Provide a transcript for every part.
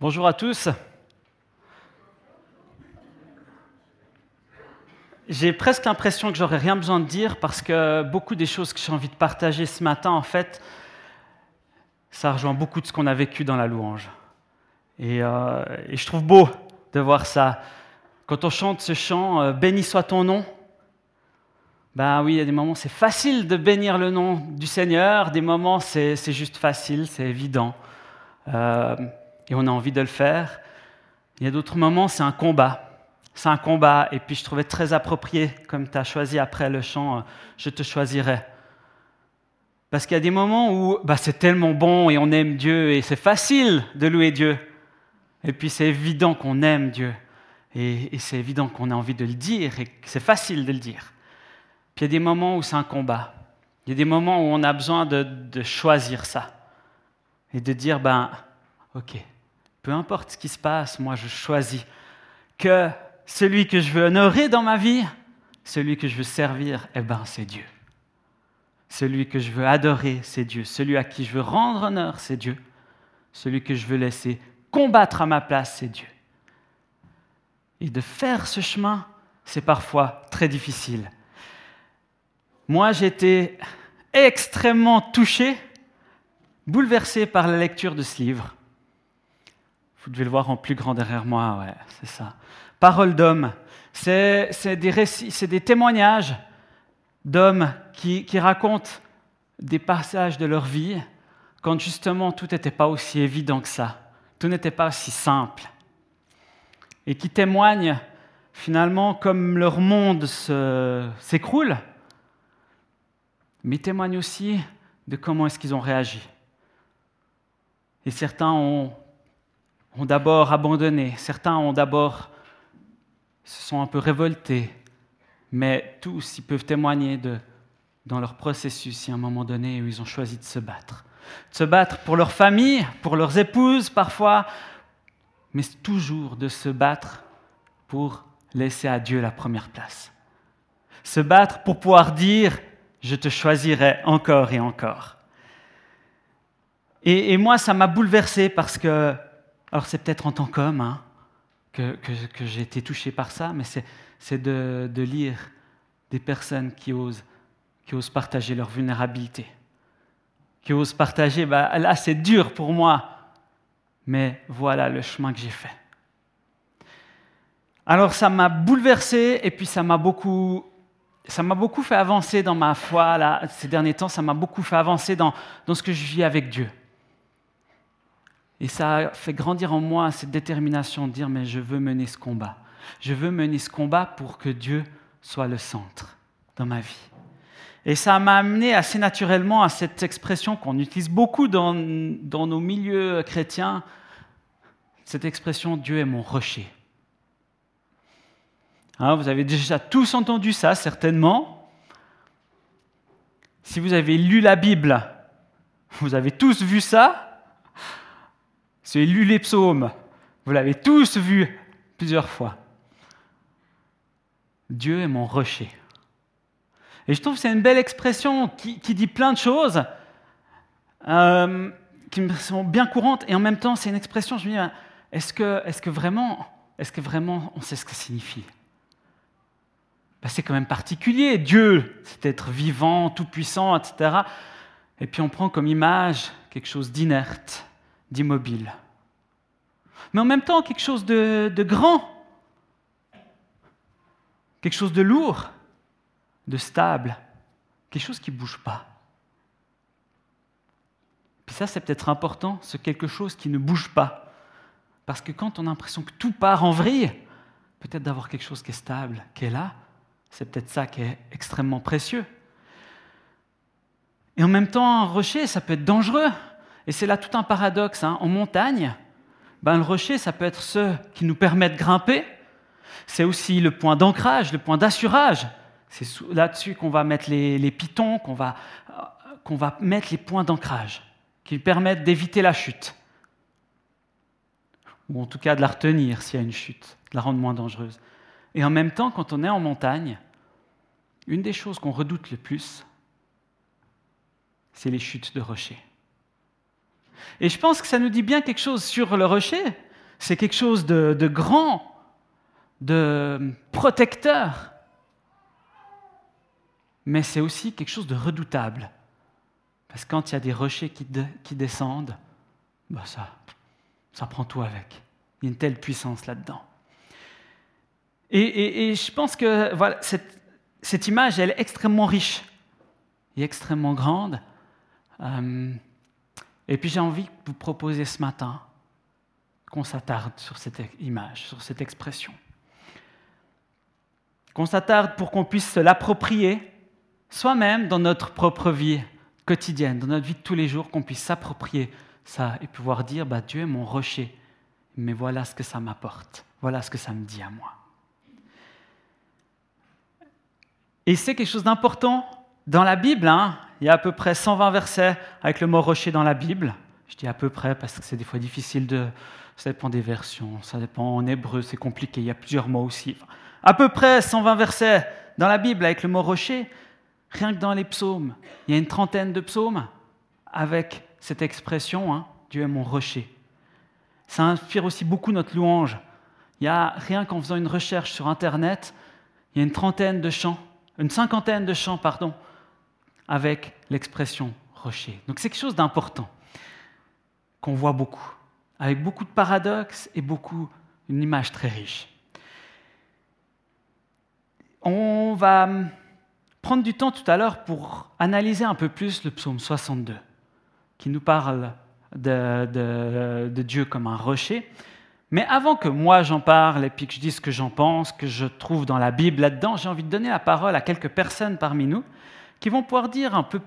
Bonjour à tous. J'ai presque l'impression que j'aurais rien besoin de dire parce que beaucoup des choses que j'ai envie de partager ce matin, en fait, ça rejoint beaucoup de ce qu'on a vécu dans la louange. Et, euh, je trouve beau de voir ça. Quand on chante ce chant, euh, Béni soit ton nom, ben oui, il y a des moments c'est facile de bénir le nom du Seigneur, des moments c'est juste facile, c'est évident. Euh, et on a envie de le faire. Il y a d'autres moments, c'est un combat. C'est un combat. Et puis je trouvais très approprié, comme tu as choisi après le chant, euh, Je te choisirai. Parce qu'il y a des moments où bah, c'est tellement bon et on aime Dieu et c'est facile de louer Dieu. Et puis c'est évident qu'on aime Dieu. Et, c'est évident qu'on a envie de le dire et que c'est facile de le dire. Puis il y a des moments où c'est un combat. Il y a des moments où on a besoin de, de choisir ça. Et de dire, ben, ok, peu importe ce qui se passe, moi je choisis que celui que je veux honorer dans ma vie, celui que je veux servir, eh ben c'est Dieu. Celui que je veux adorer, c'est Dieu. Celui à qui je veux rendre honneur, c'est Dieu. Celui que je veux laisser combattre à ma place, c'est Dieu. Et de faire ce chemin, c'est parfois très difficile. Moi, j'étais extrêmement touché, bouleversé par la lecture de ce livre. Vous devez le voir en plus grand derrière moi, ouais, c'est ça. Parole d'homme. C'est des récits, c'est des témoignages d'hommes qui, qui racontent des passages de leur vie quand justement tout n'était pas aussi évident que ça, tout n'était pas aussi simple, et qui témoignent finalement comme leur monde s'écroule, mais témoignent aussi de comment est-ce qu'ils ont réagi. Et certains ont ont d'abord abandonné, certains ont d'abord se sont un peu révoltés, mais tous ils peuvent témoigner de, dans leur processus, il y a un moment donné où ils ont choisi de se battre. De se battre pour leur famille, pour leurs épouses parfois, mais toujours de se battre pour laisser à Dieu la première place. Se battre pour pouvoir dire, je te choisirai encore et encore. Et, et moi, ça m'a bouleversé parce que alors c'est peut-être en tant qu'homme hein, que, j'ai été touché par ça, mais c'est de, lire des personnes qui osent, qui osent partager leur vulnérabilité, qui osent partager, bah, là c'est dur pour moi, mais voilà le chemin que j'ai fait. Alors ça m'a bouleversé et puis ça m'a beaucoup, ça m'a beaucoup fait avancer dans ma foi ces derniers temps, ça m'a beaucoup fait avancer dans ce que je vis avec Dieu. Et ça a fait grandir en moi cette détermination de dire, mais je veux mener ce combat. Je veux mener ce combat pour que Dieu soit le centre dans ma vie. Et ça m'a amené assez naturellement à cette expression qu'on utilise beaucoup dans, nos milieux chrétiens, cette expression Dieu est mon rocher. Hein, vous avez déjà tous entendu ça, certainement. Si vous avez lu la Bible, vous avez tous vu ça. C'est lu les psaumes. Vous l'avez tous vu plusieurs fois. Dieu est mon rocher. Et je trouve que c'est une belle expression qui, dit plein de choses euh, qui me sont bien courantes. Et en même temps, c'est une expression, je me dis, est-ce que, est que, vraiment, est que vraiment on sait ce que ça signifie? Ben, C'est quand même particulier. Dieu, c'est être vivant, tout-puissant, etc. Et puis on prend comme image quelque chose d'inerte, d'immobile. Mais en même temps, quelque chose de, grand, quelque chose de lourd, de stable, quelque chose qui ne bouge pas. Puis ça, c'est peut-être important, ce quelque chose qui ne bouge pas. Parce que quand on a l'impression que tout part en vrille, peut-être d'avoir quelque chose qui est stable, qui est là, c'est peut-être ça qui est extrêmement précieux. Et en même temps, un rocher, ça peut être dangereux. Et c'est là tout un paradoxe. Hein. En montagne, ben, le rocher, ça peut être ce qui nous permet de grimper. C'est aussi le point d'ancrage, le point d'assurage. C'est là-dessus qu'on va mettre les, pitons, qu'on va, qu'on va mettre les points d'ancrage, qui permettent d'éviter la chute. Ou en tout cas de la retenir s'il y a une chute, de la rendre moins dangereuse. Et en même temps, quand on est en montagne, une des choses qu'on redoute le plus, c'est les chutes de rochers. Et je pense que ça nous dit bien quelque chose sur le rocher, c'est quelque chose de, grand, de protecteur, mais c'est aussi quelque chose de redoutable. Parce que quand il y a des rochers qui, descendent, bah ça, ça prend tout avec. Il y a une telle puissance là-dedans. Et, je pense que voilà, cette, cette, image, elle est extrêmement riche et extrêmement grande. Euh, et puis j'ai envie de vous proposer ce matin qu'on s'attarde sur cette image, sur cette expression. Qu'on s'attarde pour qu'on puisse se l'approprier soi-même dans notre propre vie quotidienne, dans notre vie de tous les jours, qu'on puisse s'approprier ça et pouvoir dire bah, Dieu est mon rocher, mais voilà ce que ça m'apporte, voilà ce que ça me dit à moi. Et c'est quelque chose d'important dans la Bible. Hein. Il y a à peu près 120 versets avec le mot rocher dans la Bible. Je dis à peu près parce que c'est des fois difficile de. Ça dépend des versions, ça dépend en hébreu, c'est compliqué, il y a plusieurs mots aussi. À peu près 120 versets dans la Bible avec le mot rocher. Rien que dans les psaumes, il y a une trentaine de psaumes avec cette expression hein, Dieu est mon rocher. Ça inspire aussi beaucoup notre louange. Il y a rien qu'en faisant une recherche sur Internet, il y a une trentaine de chants, une cinquantaine de chants, pardon, avec l'expression rocher. Donc c'est quelque chose d'important qu'on voit beaucoup, avec beaucoup de paradoxes et beaucoup une image très riche. On va prendre du temps tout à l'heure pour analyser un peu plus le psaume 62, qui nous parle de, Dieu comme un rocher. Mais avant que moi j'en parle et puis que je dise ce que j'en pense, que je trouve dans la Bible là-dedans, j'ai envie de donner la parole à quelques personnes parmi nous qui vont pouvoir dire un peu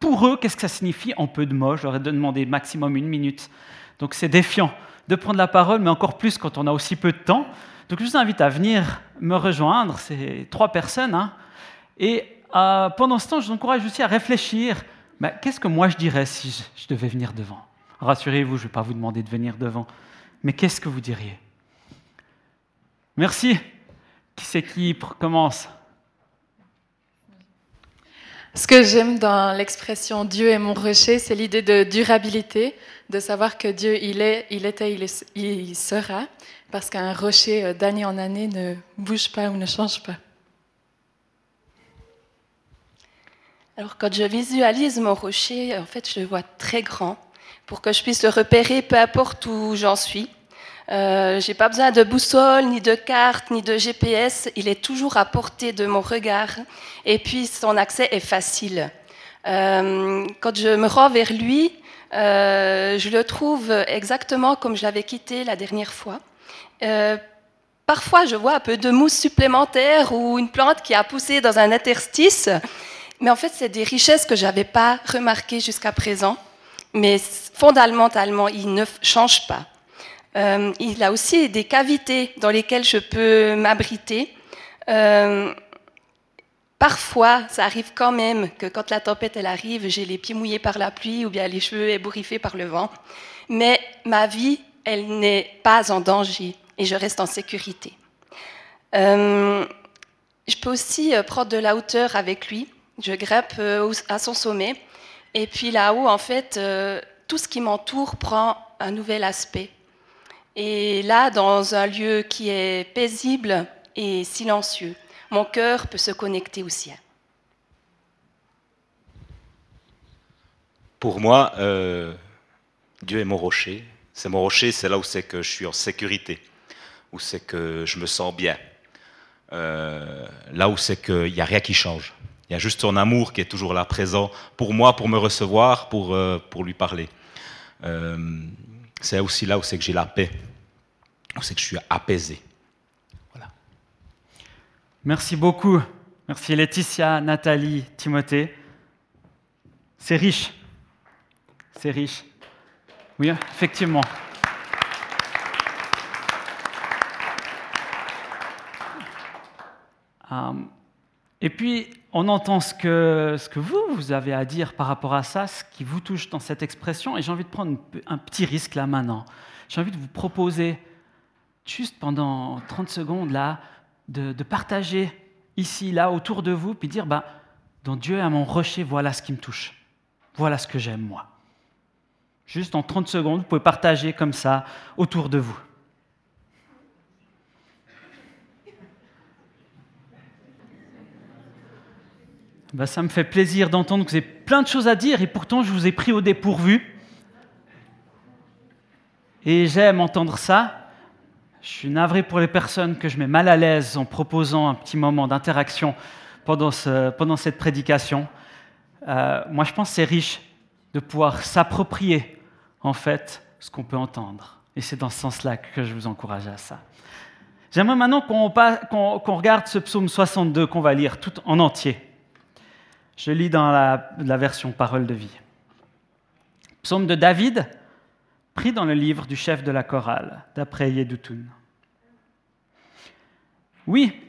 pour eux qu'est-ce que ça signifie en peu de mots. J'aurais demandé maximum une minute. Donc c'est défiant de prendre la parole, mais encore plus quand on a aussi peu de temps. Donc je vous invite à venir me rejoindre, c'est trois personnes. Hein. Et euh, pendant ce temps, je vous encourage aussi à réfléchir, qu'est-ce que moi je dirais si je, devais venir devant? Rassurez-vous, je ne vais pas vous demander de venir devant, mais qu'est-ce que vous diriez? Merci. Qui c'est qui commence? Ce que j'aime dans l'expression Dieu est mon rocher, c'est l'idée de durabilité, de savoir que Dieu, il est, il était, il, il sera, parce qu'un rocher euh, d'année en année ne bouge pas ou ne change pas. Alors quand je visualise mon rocher, en fait, je le vois très grand pour que je puisse le repérer peu importe où j'en suis. Euh, j'ai pas besoin de boussole, ni de carte, ni de GPS. Il est toujours à portée de mon regard. Et puis son accès est facile. Euh, quand je me rends vers lui, euh, je le trouve exactement comme je l'avais quitté la dernière fois. Parfois, je vois un peu de mousse supplémentaire ou une plante qui a poussé dans un interstice. Mais en fait, c'est des richesses que je n'avais pas remarquées jusqu'à présent. Mais fondamentalement, il ne change pas. Euh, il a aussi des cavités dans lesquelles je peux m'abriter. Euh, parfois, ça arrive quand même que quand la tempête elle arrive, j'ai les pieds mouillés par la pluie ou bien les cheveux ébouriffés par le vent. Mais ma vie, elle n'est pas en danger et je reste en sécurité. Euh, je peux aussi prendre de la hauteur avec lui je grimpe à son sommet. Et puis là-haut, en fait, tout ce qui m'entoure prend un nouvel aspect. Et là, dans un lieu qui est paisible et silencieux, mon cœur peut se connecter au sien. Pour moi, euh, Dieu est mon rocher. C'est mon rocher, c'est là où c'est que je suis en sécurité, où c'est que je me sens bien, là où c'est qu'il n'y a rien qui change. Il y a juste son amour qui est toujours là présent pour moi, pour me recevoir, pour, euh, pour lui parler. Euh, c'est aussi là où c'est que j'ai la paix, où c'est que je suis apaisé. Voilà. Merci beaucoup. Merci Laetitia, Nathalie, Timothée. C'est riche. C'est riche. Oui, effectivement. Um, et puis, on entend ce que, vous, vous avez à dire par rapport à ça, ce qui vous touche dans cette expression. Et j'ai envie de prendre un petit risque là maintenant. J'ai envie de vous proposer, juste pendant 30 secondes là, de, partager ici, là, autour de vous, puis dire, bah, dans Dieu à mon rocher, voilà ce qui me touche. Voilà ce que j'aime, moi. Juste en 30 secondes, vous pouvez partager comme ça autour de vous. Ben, ça me fait plaisir d'entendre que vous avez plein de choses à dire et pourtant je vous ai pris au dépourvu. Et j'aime entendre ça. Je suis navré pour les personnes que je mets mal à l'aise en proposant un petit moment d'interaction pendant, cette prédication. Euh, moi, je pense que c'est riche de pouvoir s'approprier, en fait, ce qu'on peut entendre. Et c'est dans ce sens-là que je vous encourage à ça. J'aimerais maintenant qu'on regarde ce psaume 62 qu'on va lire tout en entier. Je lis dans la, version Parole de vie. Psaume de David, pris dans le livre du chef de la chorale, d'après Yedutun. Oui,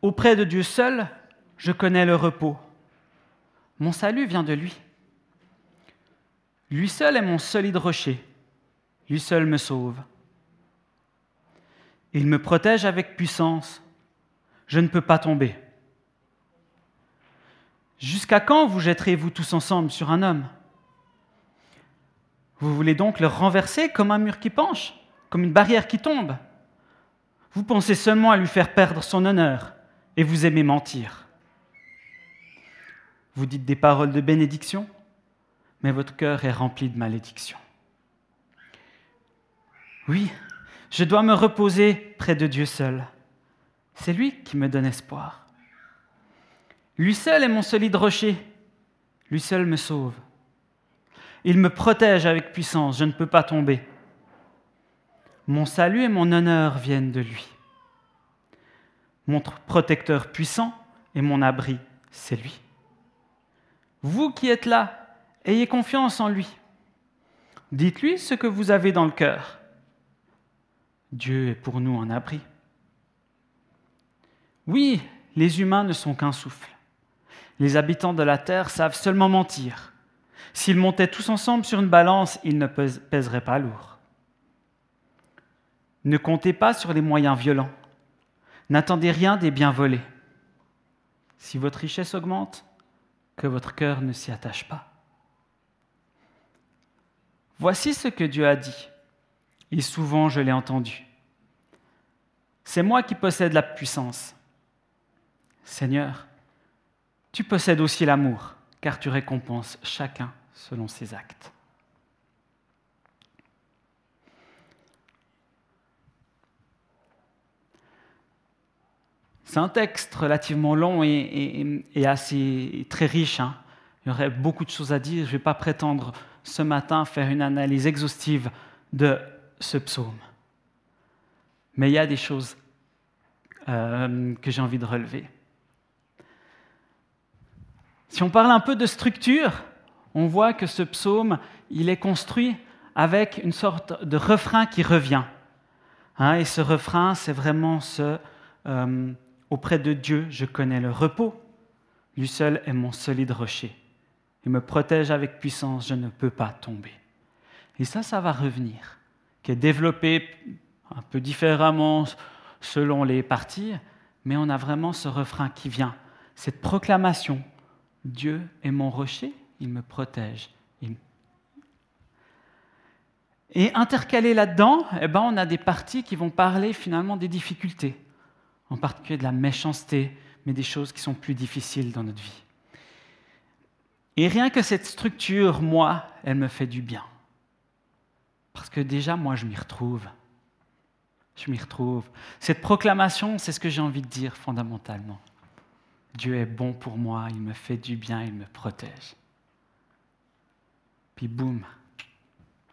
auprès de Dieu seul, je connais le repos. Mon salut vient de lui. Lui seul est mon solide rocher. Lui seul me sauve. Il me protège avec puissance. Je ne peux pas tomber. Jusqu'à quand vous jetterez-vous tous ensemble sur un homme? Vous voulez donc le renverser comme un mur qui penche, comme une barrière qui tombe? Vous pensez seulement à lui faire perdre son honneur et vous aimez mentir. Vous dites des paroles de bénédiction, mais votre cœur est rempli de malédiction. Oui, je dois me reposer près de Dieu seul. C'est lui qui me donne espoir. Lui seul est mon solide rocher. Lui seul me sauve. Il me protège avec puissance, je ne peux pas tomber. Mon salut et mon honneur viennent de lui. Mon protecteur puissant et mon abri, c'est lui. Vous qui êtes là, ayez confiance en lui. Dites-lui ce que vous avez dans le cœur. Dieu est pour nous un abri. Oui, les humains ne sont qu'un souffle. Les habitants de la terre savent seulement mentir. S'ils montaient tous ensemble sur une balance, ils ne pèseraient pas lourd. Ne comptez pas sur les moyens violents. N'attendez rien des biens volés. Si votre richesse augmente, que votre cœur ne s'y attache pas. Voici ce que Dieu a dit, et souvent je l'ai entendu. C'est moi qui possède la puissance. Seigneur, tu possèdes aussi l'amour, car tu récompenses chacun selon ses actes. C'est un texte relativement long et, assez très riche. Hein. Il y aurait beaucoup de choses à dire. Je ne vais pas prétendre ce matin faire une analyse exhaustive de ce psaume. Mais il y a des choses euh, que j'ai envie de relever. Si on parle un peu de structure, on voit que ce psaume, il est construit avec une sorte de refrain qui revient. Hein, et ce refrain, c'est vraiment ce euh, Auprès de Dieu, je connais le repos. Lui seul est mon solide rocher. Il me protège avec puissance, je ne peux pas tomber. Et ça, ça va revenir, qui est développé un peu différemment selon les parties, mais on a vraiment ce refrain qui vient, cette proclamation Dieu est mon rocher, il me protège. Et intercalé là-dedans, eh ben, on a des parties qui vont parler finalement des difficultés, en particulier de la méchanceté, mais des choses qui sont plus difficiles dans notre vie. Et rien que cette structure, moi, elle me fait du bien. Parce que déjà, moi, je m'y retrouve. Je m'y retrouve. Cette proclamation, c'est ce que j'ai envie de dire fondamentalement. Dieu est bon pour moi, il me fait du bien, il me protège. Puis boum,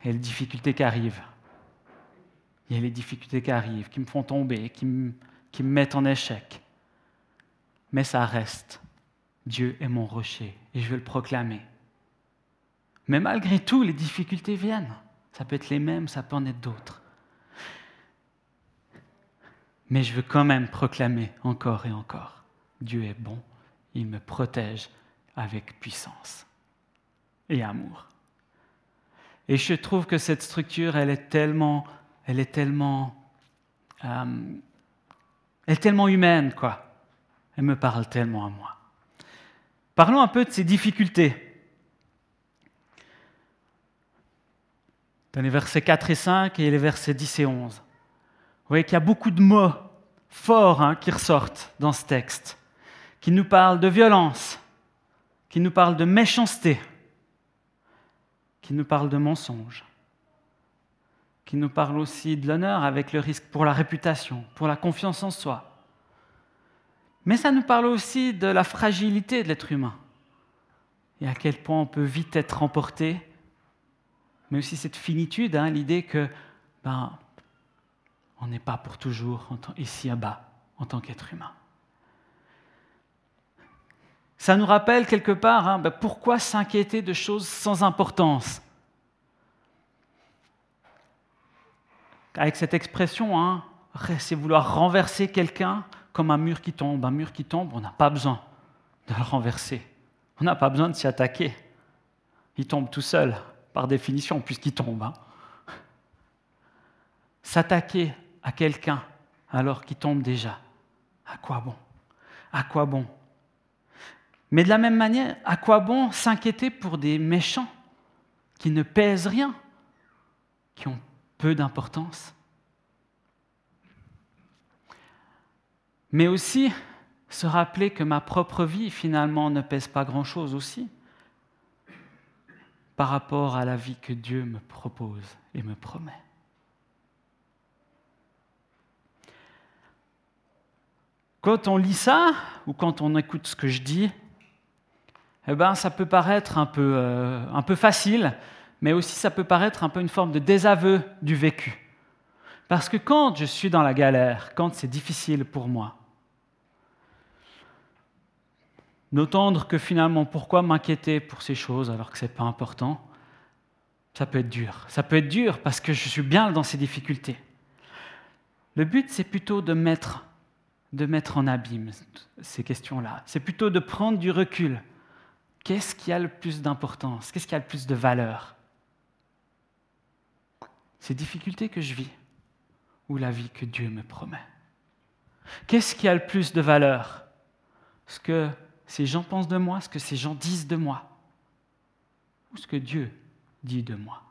il y a les difficultés qui arrivent. Il y a les difficultés qui arrivent, qui me font tomber, qui me, mettent en échec. Mais ça reste. Dieu est mon rocher et je veux le proclamer. Mais malgré tout, les difficultés viennent. Ça peut être les mêmes, ça peut en être d'autres. Mais je veux quand même proclamer encore et encore. Dieu est bon, il me protège avec puissance et amour. Et je trouve que cette structure, elle est tellement, elle est tellement, euh, elle est tellement humaine, quoi. Elle me parle tellement à moi. Parlons un peu de ces difficultés. dans les versets 4 et 5 et les versets 10 et 11. Vous voyez qu'il y a beaucoup de mots forts hein, qui ressortent dans ce texte, qui nous parlent de violence, qui nous parlent de méchanceté, qui nous parlent de mensonge, qui nous parlent aussi de l'honneur avec le risque pour la réputation, pour la confiance en soi. Mais ça nous parle aussi de la fragilité de l'être humain et à quel point on peut vite être emporté, mais aussi cette finitude, hein, l'idée que ben, on n'est pas pour toujours ici à bas en tant qu'être humain. Ça nous rappelle quelque part hein, ben, pourquoi s'inquiéter de choses sans importance? Avec cette expression, hein, c'est vouloir renverser quelqu'un comme un mur qui tombe. Un mur qui tombe, on n'a pas besoin de le renverser. On n'a pas besoin de s'y attaquer. Il tombe tout seul, par définition, puisqu'il tombe. Hein. S'attaquer à quelqu'un alors qu'il tombe déjà, à quoi bon? À quoi bon? Mais de la même manière, à quoi bon s'inquiéter pour des méchants qui ne pèsent rien, qui ont peu d'importance? Mais aussi, se rappeler que ma propre vie, finalement, ne pèse pas grand-chose aussi par rapport à la vie que Dieu me propose et me promet. Quand on lit ça, ou quand on écoute ce que je dis, eh ben, ça peut paraître un peu, euh, un peu facile, mais aussi ça peut paraître un peu une forme de désaveu du vécu. Parce que quand je suis dans la galère, quand c'est difficile pour moi, d'entendre que finalement, pourquoi m'inquiéter pour ces choses alors que ce n'est pas important, ça peut être dur. Ça peut être dur parce que je suis bien dans ces difficultés. Le but, c'est plutôt de mettre, de mettre en abîme ces questions-là. C'est plutôt de prendre du recul. Qu'est-ce qui a le plus d'importance? Qu'est-ce qui a le plus de valeur? Ces difficultés que je vis ou la vie que Dieu me promet. Qu'est-ce qui a le plus de valeur? Ce que ces gens pensent de moi, ce que ces gens disent de moi, ou ce que Dieu dit de moi.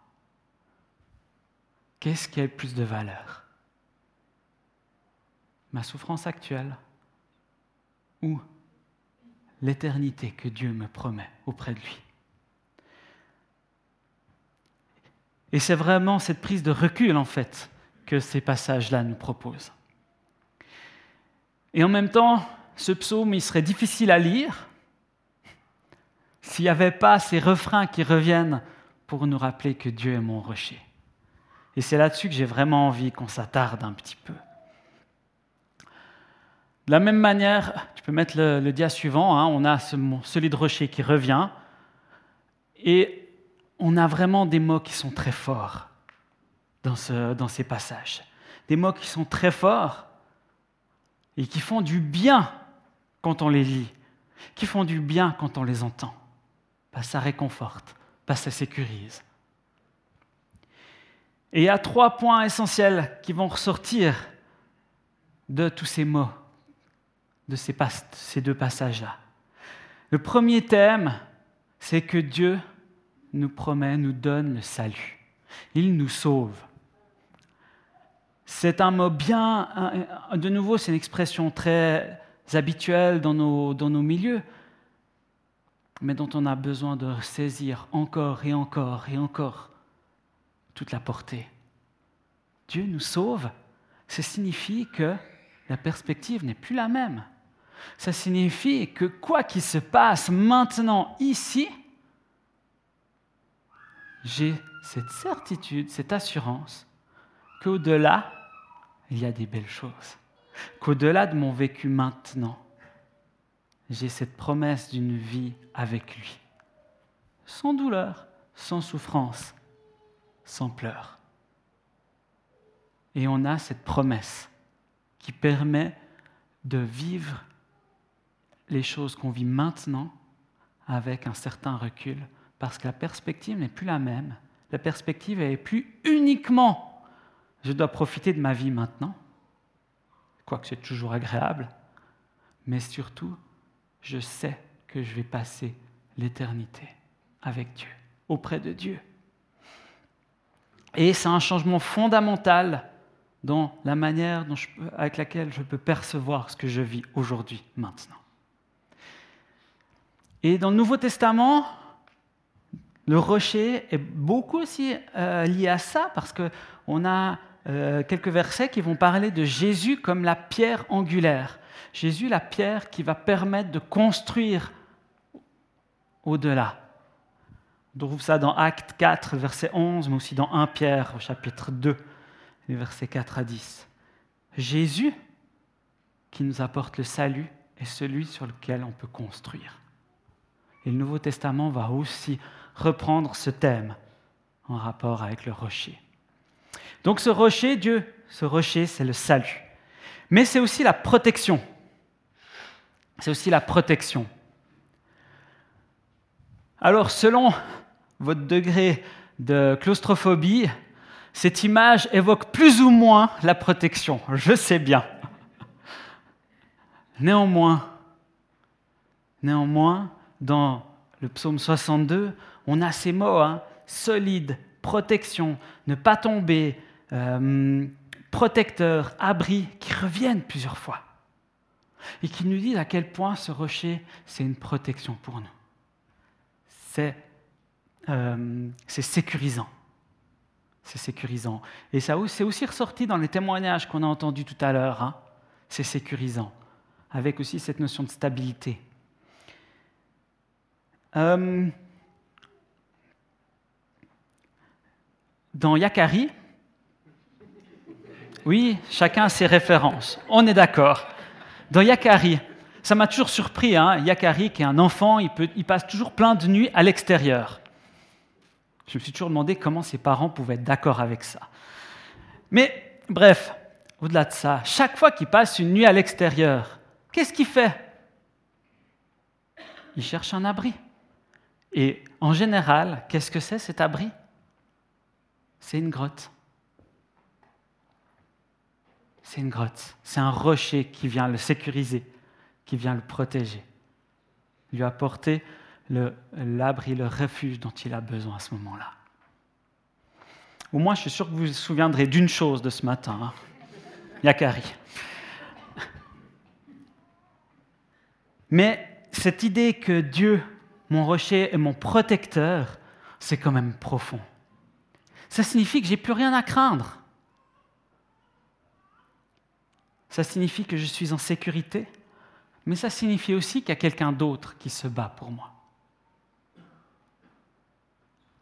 Qu'est-ce qui a le plus de valeur? Ma souffrance actuelle ou l'éternité que Dieu me promet auprès de lui Et c'est vraiment cette prise de recul, en fait, que ces passages-là nous proposent. Et en même temps, ce psaume, il serait difficile à lire s'il n'y avait pas ces refrains qui reviennent pour nous rappeler que Dieu est mon rocher. Et c'est là-dessus que j'ai vraiment envie qu'on s'attarde un petit peu. De la même manière, peux mettre le, dia suivant, hein, on a ce solide rocher qui revient, et on a vraiment des mots qui sont très forts dans, ce, dans ces passages. Des mots qui sont très forts et qui font du bien quand on les lit, qui font du bien quand on les entend. Ça réconforte, ça sécurise. Et il y a trois points essentiels qui vont ressortir de tous ces mots, de ces, deux passages-là. Le premier thème, c'est que Dieu nous promet, nous donne le salut. Il nous sauve. C'est un mot bien, de nouveau, c'est une expression très habituels dans nos, dans nos milieux, mais dont on a besoin de saisir encore et encore et encore toute la portée. Dieu nous sauve, ça signifie que la perspective n'est plus la même. Ça signifie que quoi qu'il se passe maintenant ici, j'ai cette certitude, cette assurance qu'au-delà, il y a des belles choses qu'au-delà de mon vécu maintenant, j'ai cette promesse d'une vie avec lui, sans douleur, sans souffrance, sans pleurs. Et on a cette promesse qui permet de vivre les choses qu'on vit maintenant avec un certain recul, parce que la perspective n'est plus la même. La perspective n'est plus uniquement je dois profiter de ma vie maintenant, quoique c'est toujours agréable, mais surtout, je sais que je vais passer l'éternité avec Dieu, auprès de Dieu. Et c'est un changement fondamental dans la manière avec laquelle je peux percevoir ce que je vis aujourd'hui, maintenant. Et dans le Nouveau Testament, le rocher est beaucoup aussi euh, lié à ça, parce qu'on a euh, quelques versets qui vont parler de Jésus comme la pierre angulaire. Jésus, la pierre qui va permettre de construire au-delà. On trouve ça dans Acte 4, verset 11, mais aussi dans 1 Pierre, chapitre 2, les versets 4 à 10. Jésus, qui nous apporte le salut, est celui sur lequel on peut construire. Et le Nouveau Testament va aussi reprendre ce thème en rapport avec le rocher. Donc ce rocher, Dieu, ce rocher, c'est le salut. Mais c'est aussi la protection. C'est aussi la protection. Alors selon votre degré de claustrophobie, cette image évoque plus ou moins la protection, je sais bien. Néanmoins, néanmoins, dans le psaume 62, on a ces mots, hein, solide, protection, ne pas tomber, euh, protecteur, abri, qui reviennent plusieurs fois. Et qui nous disent à quel point ce rocher, c'est une protection pour nous. C'est euh, sécurisant. C'est sécurisant. Et ça c'est aussi ressorti dans les témoignages qu'on a entendus tout à l'heure. Hein. C'est sécurisant. Avec aussi cette notion de stabilité. Euh, dans Yakari, oui, chacun a ses références, on est d'accord. Dans Yakari, ça m'a toujours surpris, hein, Yakari qui est un enfant, il, passe toujours plein de nuits à l'extérieur. Je me suis toujours demandé comment ses parents pouvaient être d'accord avec ça. Mais bref, au-delà de ça, chaque fois qu'il passe une nuit à l'extérieur, qu'est-ce qu'il fait? Il cherche un abri. Et en général, qu'est-ce que c'est cet abri? C'est une grotte. C'est une grotte. C'est un rocher qui vient le sécuriser, qui vient le protéger, lui apporter l'abri, le, refuge dont il a besoin à ce moment-là. Au moins, je suis sûr que vous vous souviendrez d'une chose de ce matin. Hein. Yakari. Mais cette idée que Dieu mon rocher et mon protecteur, c'est quand même profond. Ça signifie que j'ai plus rien à craindre. Ça signifie que je suis en sécurité, mais ça signifie aussi qu'il y a quelqu'un d'autre qui se bat pour moi.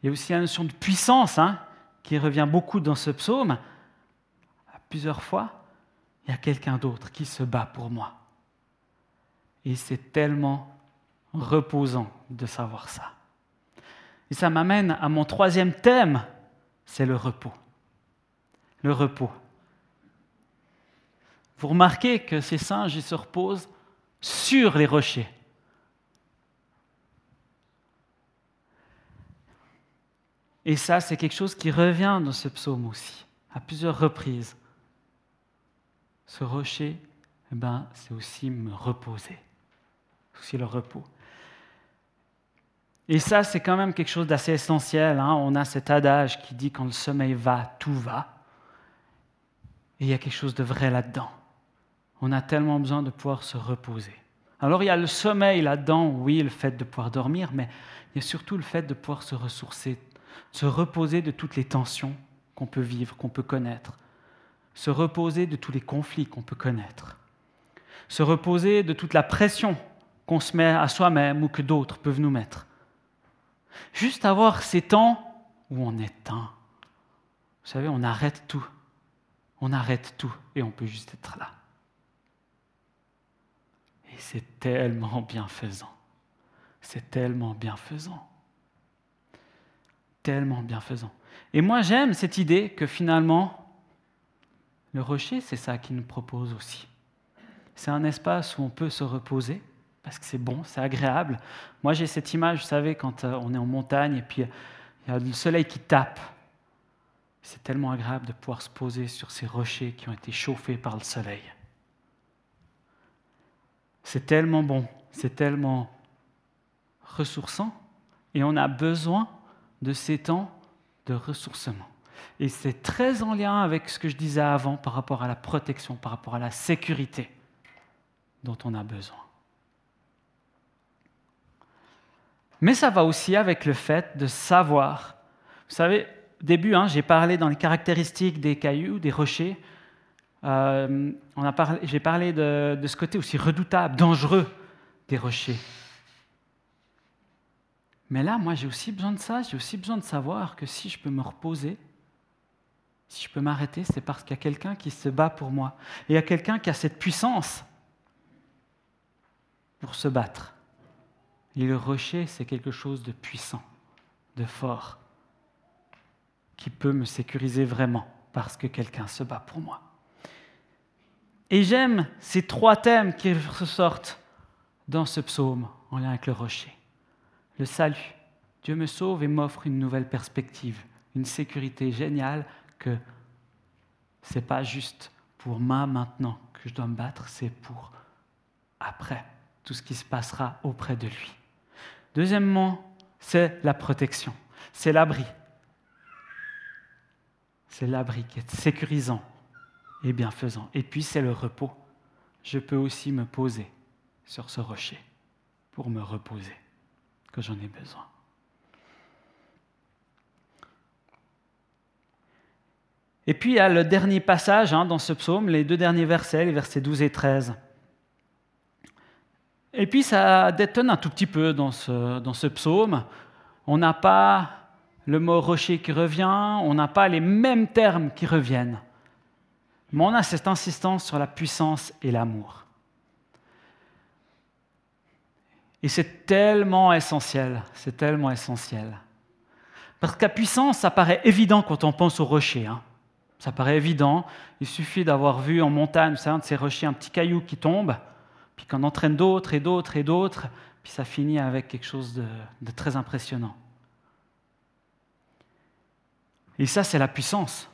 Il y a aussi la notion de puissance hein, qui revient beaucoup dans ce psaume. Plusieurs fois, il y a quelqu'un d'autre qui se bat pour moi. Et c'est tellement reposant de savoir ça. Et ça m'amène à mon troisième thème, c'est le repos. Le repos. Vous remarquez que ces singes, ils se reposent sur les rochers. Et ça, c'est quelque chose qui revient dans ce psaume aussi, à plusieurs reprises. Ce rocher, eh ben, c'est aussi me reposer. C'est aussi le repos. Et ça, c'est quand même quelque chose d'assez essentiel. Hein. On a cet adage qui dit quand le sommeil va, tout va. Et il y a quelque chose de vrai là-dedans. On a tellement besoin de pouvoir se reposer. Alors il y a le sommeil là-dedans, oui, le fait de pouvoir dormir, mais il y a surtout le fait de pouvoir se ressourcer, se reposer de toutes les tensions qu'on peut vivre, qu'on peut connaître, se reposer de tous les conflits qu'on peut connaître, se reposer de toute la pression qu'on se met à soi-même ou que d'autres peuvent nous mettre, Juste avoir ces temps où on est un. Vous savez, on arrête tout. On arrête tout et on peut juste être là. Et c'est tellement bienfaisant. C'est tellement bienfaisant. Tellement bienfaisant. Et moi, j'aime cette idée que finalement, le rocher, c'est ça qu'il nous propose aussi. C'est un espace où on peut se reposer, parce que c'est bon, c'est agréable. Moi, j'ai cette image, vous savez, quand euh, on est en montagne et puis il y a le soleil qui tape. C'est tellement agréable de pouvoir se poser sur ces rochers qui ont été chauffés par le soleil. C'est tellement bon, c'est tellement ressourçant et on a besoin de ces temps de ressourcement. Et c'est très en lien avec ce que je disais avant par rapport à la protection, par rapport à la sécurité dont on a besoin. Mais ça va aussi avec le fait de savoir. Vous savez, au début, hein, j'ai parlé dans les caractéristiques des cailloux, des rochers. Euh, j'ai parlé de, de ce côté aussi redoutable, dangereux des rochers. Mais là, moi, j'ai aussi besoin de ça. J'ai aussi besoin de savoir que si je peux me reposer, si je peux m'arrêter, c'est parce qu'il y a quelqu'un qui se bat pour moi. Et il y a quelqu'un qui a cette puissance pour se battre. Le rocher, c'est quelque chose de puissant, de fort, qui peut me sécuriser vraiment parce que quelqu'un se bat pour moi. Et j'aime ces trois thèmes qui ressortent dans ce psaume en lien avec le rocher. Le salut. Dieu me sauve et m'offre une nouvelle perspective, une sécurité géniale que ce n'est pas juste pour moi maintenant que je dois me battre, c'est pour après, tout ce qui se passera auprès de lui. Deuxièmement, c'est la protection, c'est l'abri. C'est l'abri qui est sécurisant et bienfaisant. Et puis c'est le repos. Je peux aussi me poser sur ce rocher pour me reposer, que j'en ai besoin. Et puis il y a le dernier passage hein, dans ce psaume, les deux derniers versets, les versets 12 et 13. Et puis ça détonne un tout petit peu dans ce, psaume. On n'a pas le mot rocher qui revient, on n'a pas les mêmes termes qui reviennent. Mais on a cette insistance sur la puissance et l'amour. Et c'est tellement essentiel, c'est tellement essentiel. Parce que la puissance, ça paraît évident quand on pense au rocher. Hein. Ça paraît évident. Il suffit d'avoir vu en montagne, c'est un de ces rochers, un petit caillou qui tombe puis qu'on entraîne d'autres et d'autres et d'autres, puis ça finit avec quelque chose de, très impressionnant. Et ça, c'est la puissance.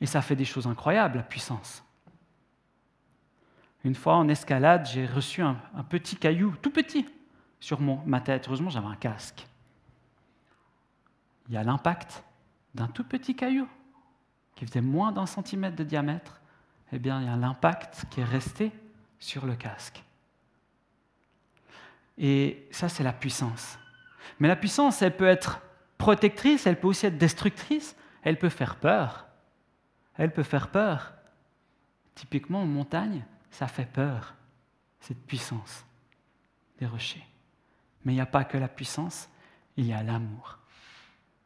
Et ça fait des choses incroyables, la puissance. Une fois en escalade, j'ai reçu un, petit caillou, tout petit, sur mon, ma tête. Heureusement, j'avais un casque. Il y a l'impact d'un tout petit caillou qui faisait moins d'un centimètre de diamètre. Eh bien, il y a l'impact qui est resté sur le casque. Et ça, c'est la puissance. Mais la puissance, elle peut être protectrice, elle peut aussi être destructrice, elle peut faire peur. Elle peut faire peur. Typiquement en montagne, ça fait peur, cette puissance des rochers. Mais il n'y a pas que la puissance, il y a l'amour.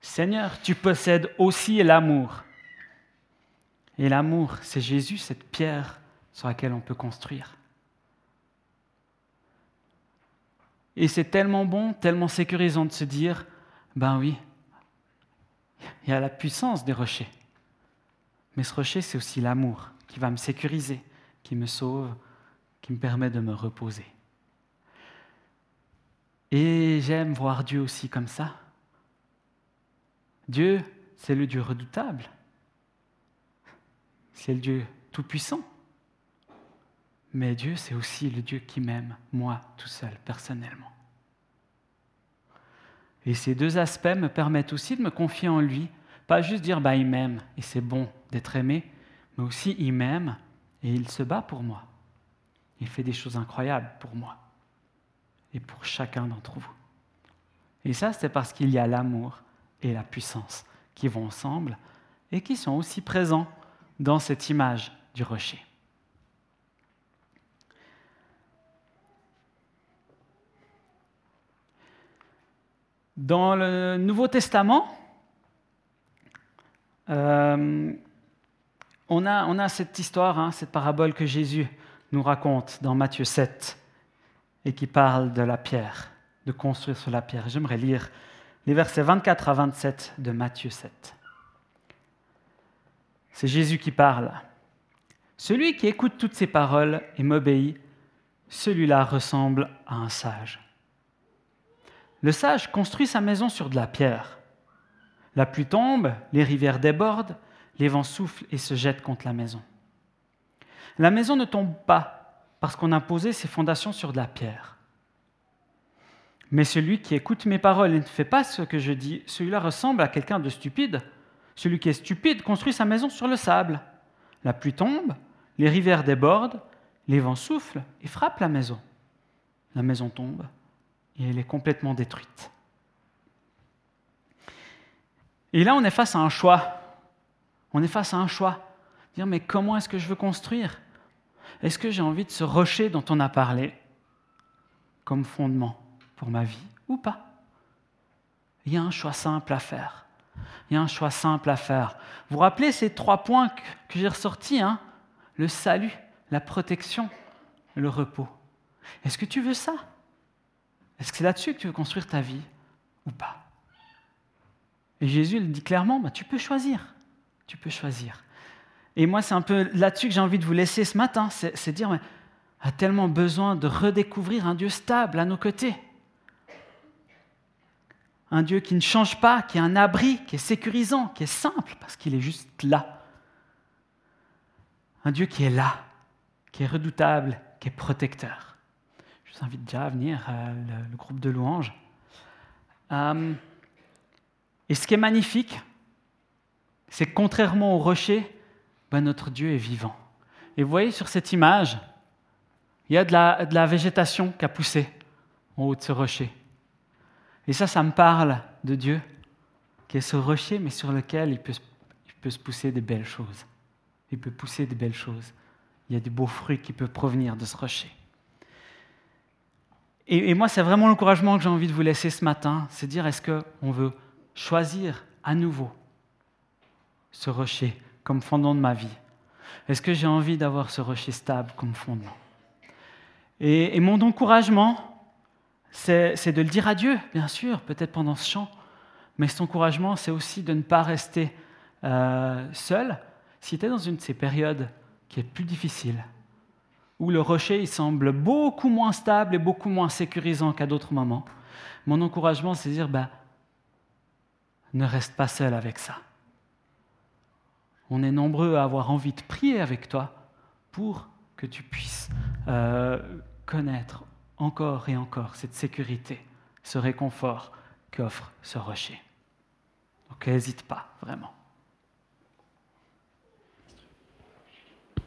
Seigneur, tu possèdes aussi l'amour. Et l'amour, c'est Jésus, cette pierre sur laquelle on peut construire. Et c'est tellement bon, tellement sécurisant de se dire, ben oui, il y a la puissance des rochers. Mais ce rocher, c'est aussi l'amour qui va me sécuriser, qui me sauve, qui me permet de me reposer. Et j'aime voir Dieu aussi comme ça. Dieu, c'est le Dieu redoutable. C'est le Dieu tout-puissant. Mais Dieu, c'est aussi le Dieu qui m'aime, moi, tout seul, personnellement. Et ces deux aspects me permettent aussi de me confier en lui, pas juste dire bah, il m'aime et c'est bon d'être aimé, mais aussi il m'aime et il se bat pour moi. Il fait des choses incroyables pour moi et pour chacun d'entre vous. Et ça, c'est parce qu'il y a l'amour et la puissance qui vont ensemble et qui sont aussi présents dans cette image du rocher. Dans le Nouveau Testament, euh, on, a, cette histoire, hein, cette parabole que Jésus nous raconte dans Matthieu 7 et qui parle de la pierre, de construire sur la pierre. J'aimerais lire les versets 24 à 27 de Matthieu 7. C'est Jésus qui parle. Celui qui écoute toutes ces paroles et m'obéit, celui-là ressemble à un sage le sage construit sa maison sur de la pierre. La pluie tombe, les rivières débordent, les vents soufflent et se jettent contre la maison. La maison ne tombe pas parce qu'on a posé ses fondations sur de la pierre. Mais celui qui écoute mes paroles et ne fait pas ce que je dis, celui-là ressemble à quelqu'un de stupide Celui qui est stupide construit sa maison sur le sable. La pluie tombe, les rivières débordent, les vents soufflent et frappent la maison. La maison tombe et elle est complètement détruite. Et là, on est face à un choix. On est face à un choix. Dire, mais comment est-ce que je veux construire? Est-ce que j'ai envie de ce rocher dont on a parlé comme fondement pour ma vie ou pas? Il y a un choix simple à faire. Il y a un choix simple à faire. Vous vous rappelez ces trois points que, j'ai ressortis hein? Le salut, la protection, le repos. Est-ce que tu veux ça? Est-ce que c'est là-dessus que tu veux construire ta vie ou pas? Et Jésus le dit clairement, bah, tu peux choisir. Tu peux choisir. Et moi, c'est un peu là-dessus que j'ai envie de vous laisser ce matin, c'est dire, on a tellement besoin de redécouvrir un Dieu stable à nos côtés. Un Dieu qui ne change pas, qui est un abri, qui est sécurisant, qui est simple, parce qu'il est juste là. Un Dieu qui est là, qui est redoutable, qui est protecteur. Je vous invite déjà à venir, euh, le, groupe de louanges. Euh, et ce qui est magnifique, c'est que contrairement au rocher, ben, notre Dieu est vivant. Et vous voyez sur cette image, il y a de la, végétation qui a poussé en haut de ce rocher. Et ça, ça me parle de Dieu, qui est ce rocher, mais sur lequel il peut, il peut se pousser des belles choses. Il peut pousser des belles choses. Il y a des beaux fruits qui peuvent provenir de ce rocher. Et, moi, c'est vraiment l'encouragement que j'ai envie de vous laisser ce matin, c'est dire est-ce qu'on veut choisir à nouveau ce rocher comme fondement de ma vie? Est-ce que j'ai envie d'avoir ce rocher stable comme fondement? Et, mon encouragement, c'est de le dire à Dieu, bien sûr, peut-être pendant ce chant, mais cet encouragement, c'est aussi de ne pas rester euh, seul si tu es dans une de ces périodes qui est plus difficile, où le rocher il semble beaucoup moins stable et beaucoup moins sécurisant qu'à d'autres moments. Mon encouragement, c'est de dire, bah, ne reste pas seul avec ça on est nombreux à avoir envie de prier avec toi pour que tu puisses euh, connaître encore et encore cette sécurité, ce réconfort qu'offre ce rocher. Donc n'hésite pas, vraiment.